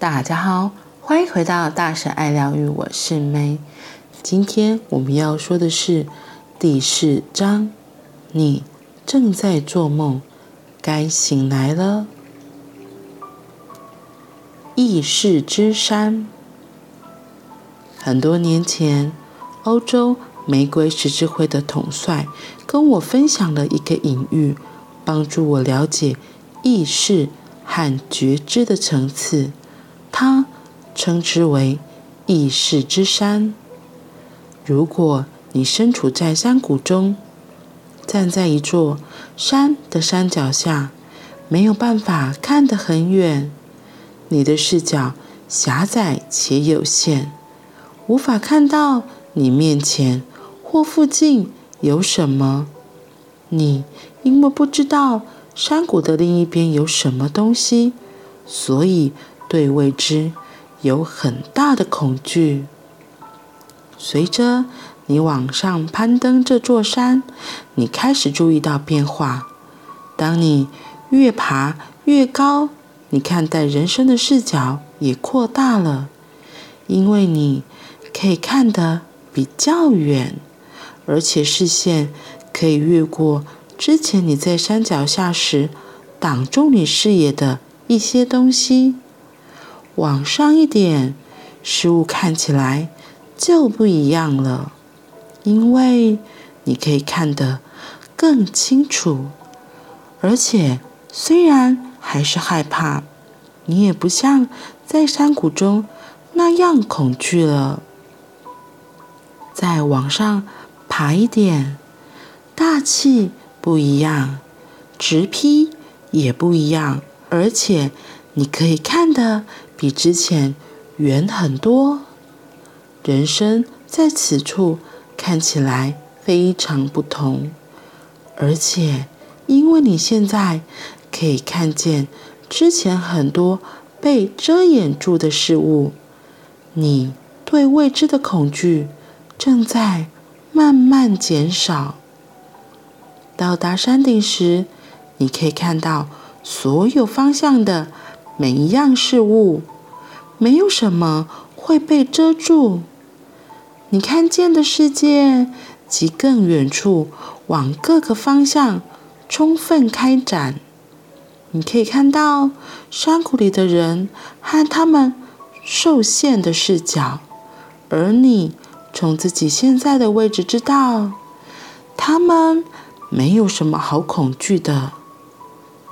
大家好，欢迎回到大神爱疗愈，我是 May。今天我们要说的是第四章，你正在做梦，该醒来了。意识之山。很多年前，欧洲玫瑰十字会的统帅跟我分享了一个隐喻，帮助我了解意识和觉知的层次。他称之为“意识之山”。如果你身处在山谷中，站在一座山的山脚下，没有办法看得很远，你的视角狭窄且有限，无法看到你面前或附近有什么。你因为不知道山谷的另一边有什么东西，所以，对未知有很大的恐惧。随着你往上攀登这座山，你开始注意到变化。当你越爬越高，你看待人生的视角也扩大了，因为你可以看得比较远，而且视线可以越过之前你在山脚下时挡住你视野的一些东西。往上一点，事物看起来就不一样了，因为你可以看得更清楚，而且虽然还是害怕，你也不像在山谷中那样恐惧了。再往上爬一点，大气不一样，直劈也不一样，而且你可以看得。比之前远很多，人生在此处看起来非常不同，而且因为你现在可以看见之前很多被遮掩住的事物，你对未知的恐惧正在慢慢减少。到达山顶时，你可以看到所有方向的。每一样事物，没有什么会被遮住。你看见的世界及更远处，往各个方向充分开展。你可以看到山谷里的人和他们受限的视角，而你从自己现在的位置知道，他们没有什么好恐惧的。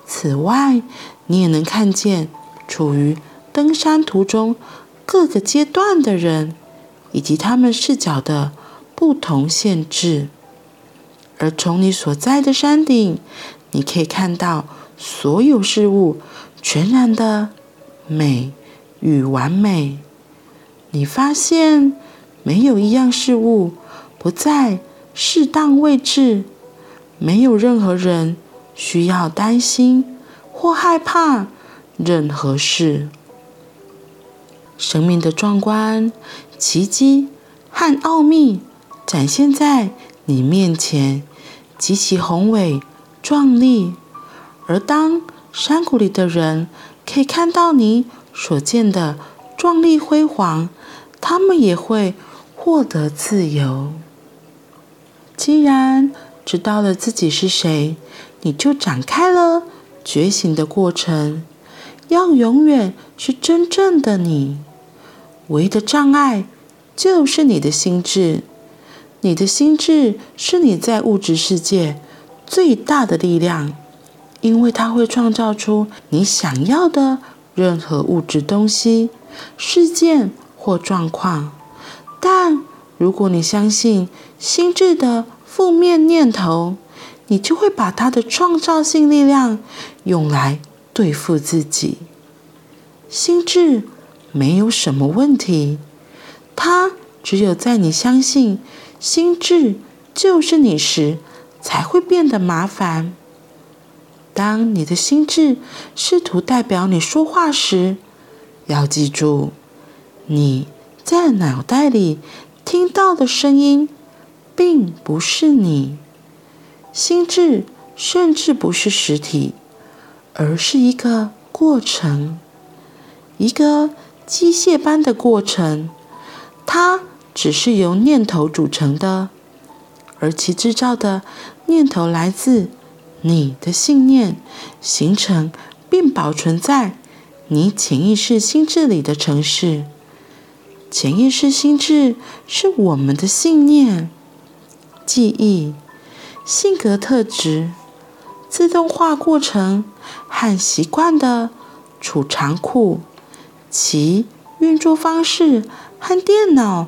此外，你也能看见处于登山途中各个阶段的人，以及他们视角的不同限制。而从你所在的山顶，你可以看到所有事物全然的美与完美。你发现没有一样事物不在适当位置，没有任何人需要担心。或害怕任何事，生命的壮观、奇迹和奥秘展现在你面前，极其宏伟壮丽。而当山谷里的人可以看到你所见的壮丽辉煌，他们也会获得自由。既然知道了自己是谁，你就展开了。觉醒的过程，要永远是真正的你。唯一的障碍就是你的心智。你的心智是你在物质世界最大的力量，因为它会创造出你想要的任何物质东西、事件或状况。但如果你相信心智的负面念头，你就会把它的创造性力量用来对付自己。心智没有什么问题，它只有在你相信心智就是你时，才会变得麻烦。当你的心智试图代表你说话时，要记住，你在脑袋里听到的声音，并不是你。心智甚至不是实体，而是一个过程。一个机械般的过程，它只是由念头组成的，而其制造的念头来自你的信念，形成并保存在你潜意识心智里的城市。潜意识心智是我们的信念、记忆、性格特质、自动化过程和习惯的储藏库。其运作方式和电脑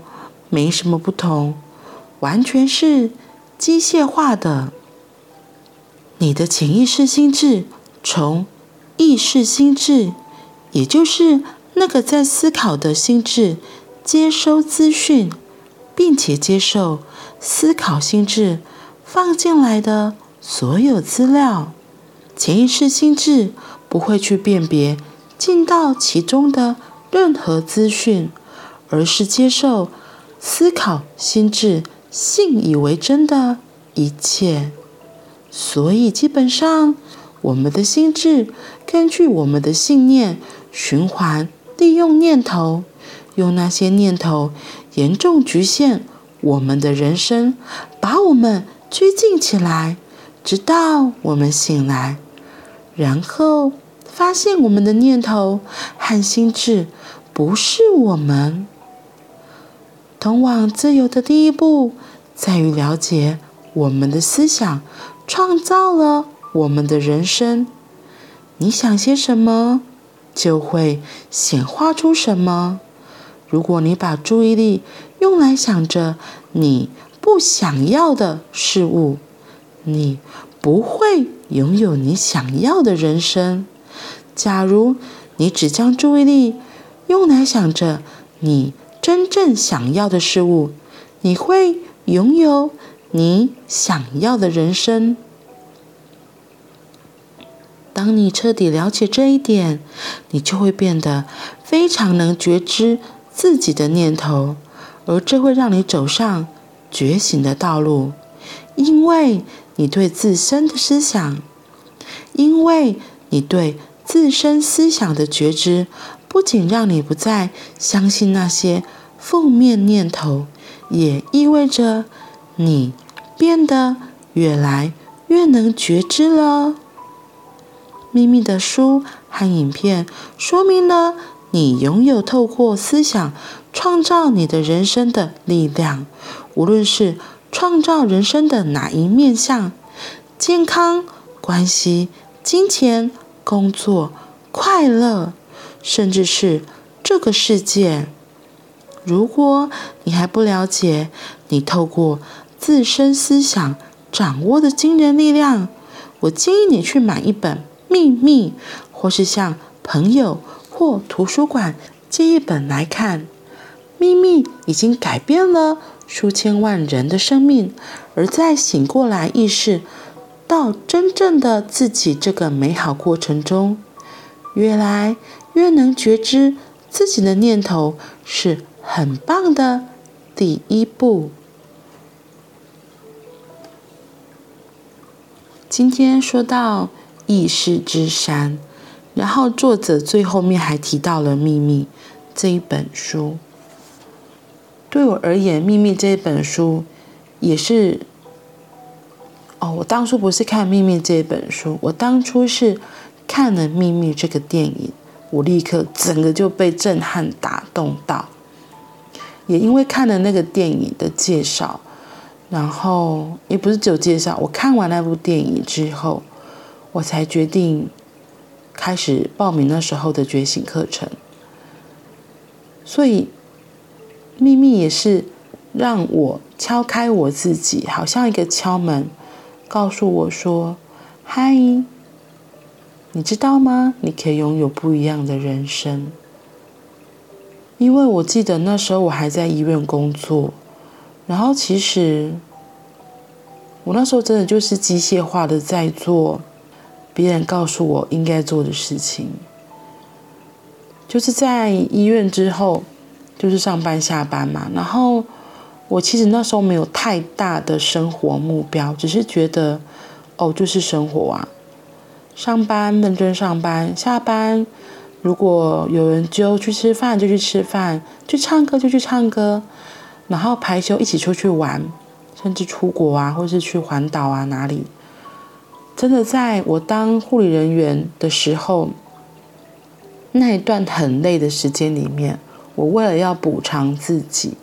没什么不同，完全是机械化的。你的潜意识心智从意识心智，也就是那个在思考的心智，接收资讯，并且接受思考心智放进来的所有资料。潜意识心智不会去辨别。进到其中的任何资讯，而是接受思考心智信以为真的一切。所以，基本上，我们的心智根据我们的信念循环利用念头，用那些念头严重局限我们的人生，把我们拘禁起来，直到我们醒来，然后。发现我们的念头和心智不是我们。通往自由的第一步，在于了解我们的思想创造了我们的人生。你想些什么，就会显化出什么。如果你把注意力用来想着你不想要的事物，你不会拥有你想要的人生。假如你只将注意力用来想着你真正想要的事物，你会拥有你想要的人生。当你彻底了解这一点，你就会变得非常能觉知自己的念头，而这会让你走上觉醒的道路，因为你对自身的思想，因为你对。自身思想的觉知，不仅让你不再相信那些负面念头，也意味着你变得越来越能觉知了。秘密的书和影片说明了你拥有透过思想创造你的人生的力量，无论是创造人生的哪一面向，健康、关系、金钱。工作、快乐，甚至是这个世界。如果你还不了解你透过自身思想掌握的惊人力量，我建议你去买一本《秘密》，或是向朋友或图书馆借一本来看。《秘密》已经改变了数千万人的生命，而在醒过来意识。到真正的自己这个美好过程中，越来越能觉知自己的念头，是很棒的第一步。今天说到意识之山，然后作者最后面还提到了《秘密》这一本书。对我而言，《秘密》这一本书也是。哦，我当初不是看《秘密》这一本书，我当初是看了《秘密》这个电影，我立刻整个就被震撼打动到。也因为看了那个电影的介绍，然后也不是只有介绍，我看完那部电影之后，我才决定开始报名那时候的觉醒课程。所以，《秘密》也是让我敲开我自己，好像一个敲门。告诉我说：“嗨，你知道吗？你可以拥有不一样的人生。因为我记得那时候我还在医院工作，然后其实我那时候真的就是机械化的在做别人告诉我应该做的事情。就是在医院之后，就是上班下班嘛，然后。”我其实那时候没有太大的生活目标，只是觉得，哦，就是生活啊，上班认真上班，下班如果有人揪去吃饭，就去吃饭；去唱歌就去唱歌。然后排休一起出去玩，甚至出国啊，或是去环岛啊，哪里？真的，在我当护理人员的时候，那一段很累的时间里面，我为了要补偿自己，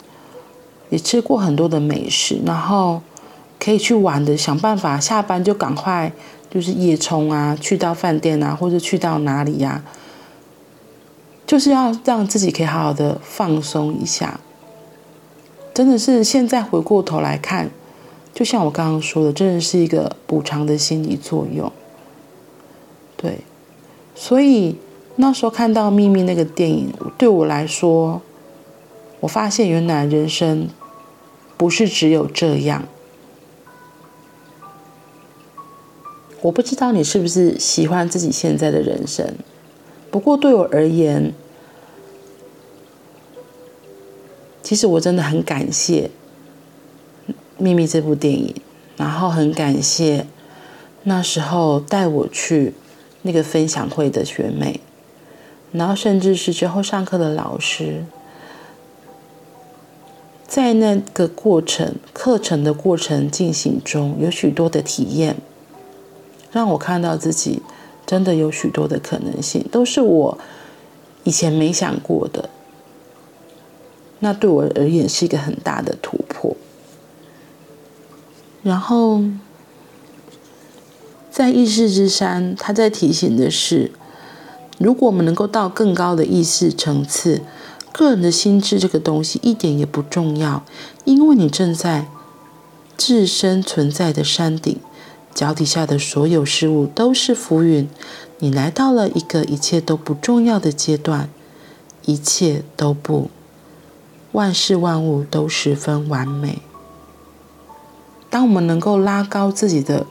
也吃过很多的美食，然后可以去玩的，想办法下班就赶快就是夜冲啊，去到饭店啊，或者去到哪里呀，就是要让自己可以好好的放松一下。真的是现在回过头来看，就像我刚刚说的，真的是一个补偿的心理作用。对，所以那时候看到《秘密》那个电影，对我来说，我发现原来人生不是只有这样。我不知道你是不是喜欢自己现在的人生，不过对我而言，其实我真的很感谢《秘密》这部电影，然后很感谢那时候带我去那个分享会的学妹，然后甚至是之后上课的老师，在那个过程课程的过程进行中，有许多的体验，让我看到自己真的有许多的可能性，都是我以前没想过的。那对我而言是一个很大的突破。然后，在意识之山，他在提醒的是，如果我们能够到更高的意识层次，个人的心智这个东西一点也不重要，因为你正在自身存在的山顶，脚底下的所有事物都是浮云，你来到了一个一切都不重要的阶段，一切都不。万事万物都十分完美。当我们能够拉高自己的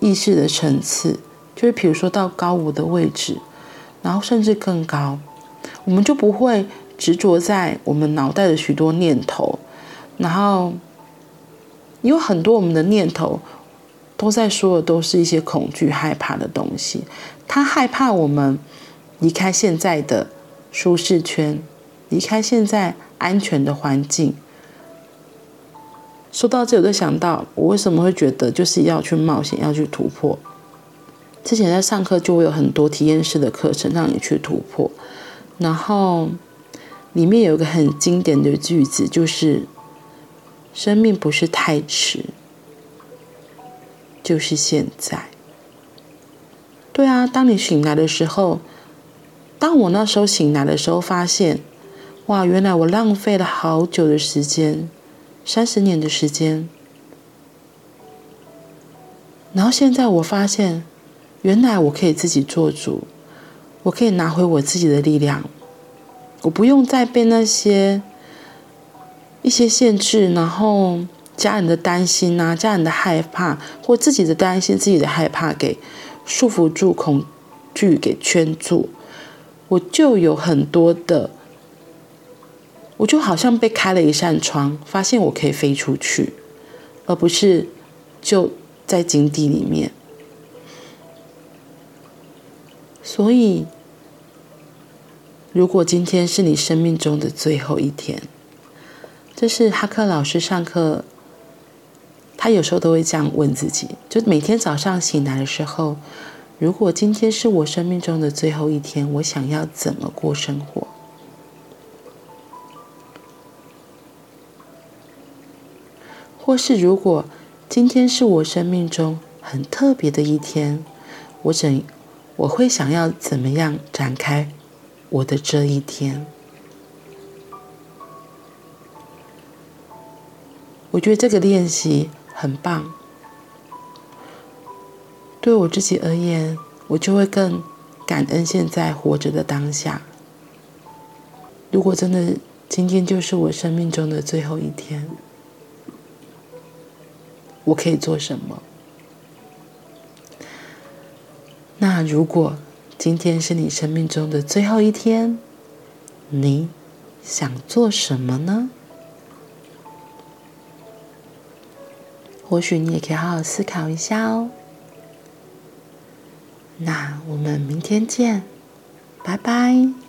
意识的层次，就是比如说到高五的位置，然后甚至更高，我们就不会执着在我们脑袋的许多念头。然后，因为很多我们的念头都在说的都是一些恐惧、害怕的东西。他害怕我们离开现在的舒适圈，离开现在。安全的环境。说到这，我就想到我为什么会觉得就是要去冒险，要去突破。之前在上课就会有很多体验式的课程让你去突破，然后里面有一个很经典的句子，就是“生命不是太迟，就是现在”。对啊，当你醒来的时候，当我那时候醒来的时候，发现。哇，原来我浪费了好久的时间，三十年的时间。然后现在我发现，原来我可以自己做主，我可以拿回我自己的力量，我不用再被那些一些限制，然后家人的担心啊，家人的害怕，或自己的担心、自己的害怕给束缚住，恐惧给圈住，我就有很多的。我就好像被开了一扇窗，发现我可以飞出去，而不是就在井底里面。所以，如果今天是你生命中的最后一天，这是哈克老师上课，他有时候都会这样问自己：就每天早上醒来的时候，如果今天是我生命中的最后一天，我想要怎么过生活？或是如果今天是我生命中很特别的一天，我怎我会想要怎么样展开我的这一天？我觉得这个练习很棒。对我自己而言，我就会更感恩现在活着的当下。如果真的今天就是我生命中的最后一天。我可以做什么？那如果今天是你生命中的最后一天，你想做什么呢？或许你也可以好好思考一下哦。那我们明天见，拜拜。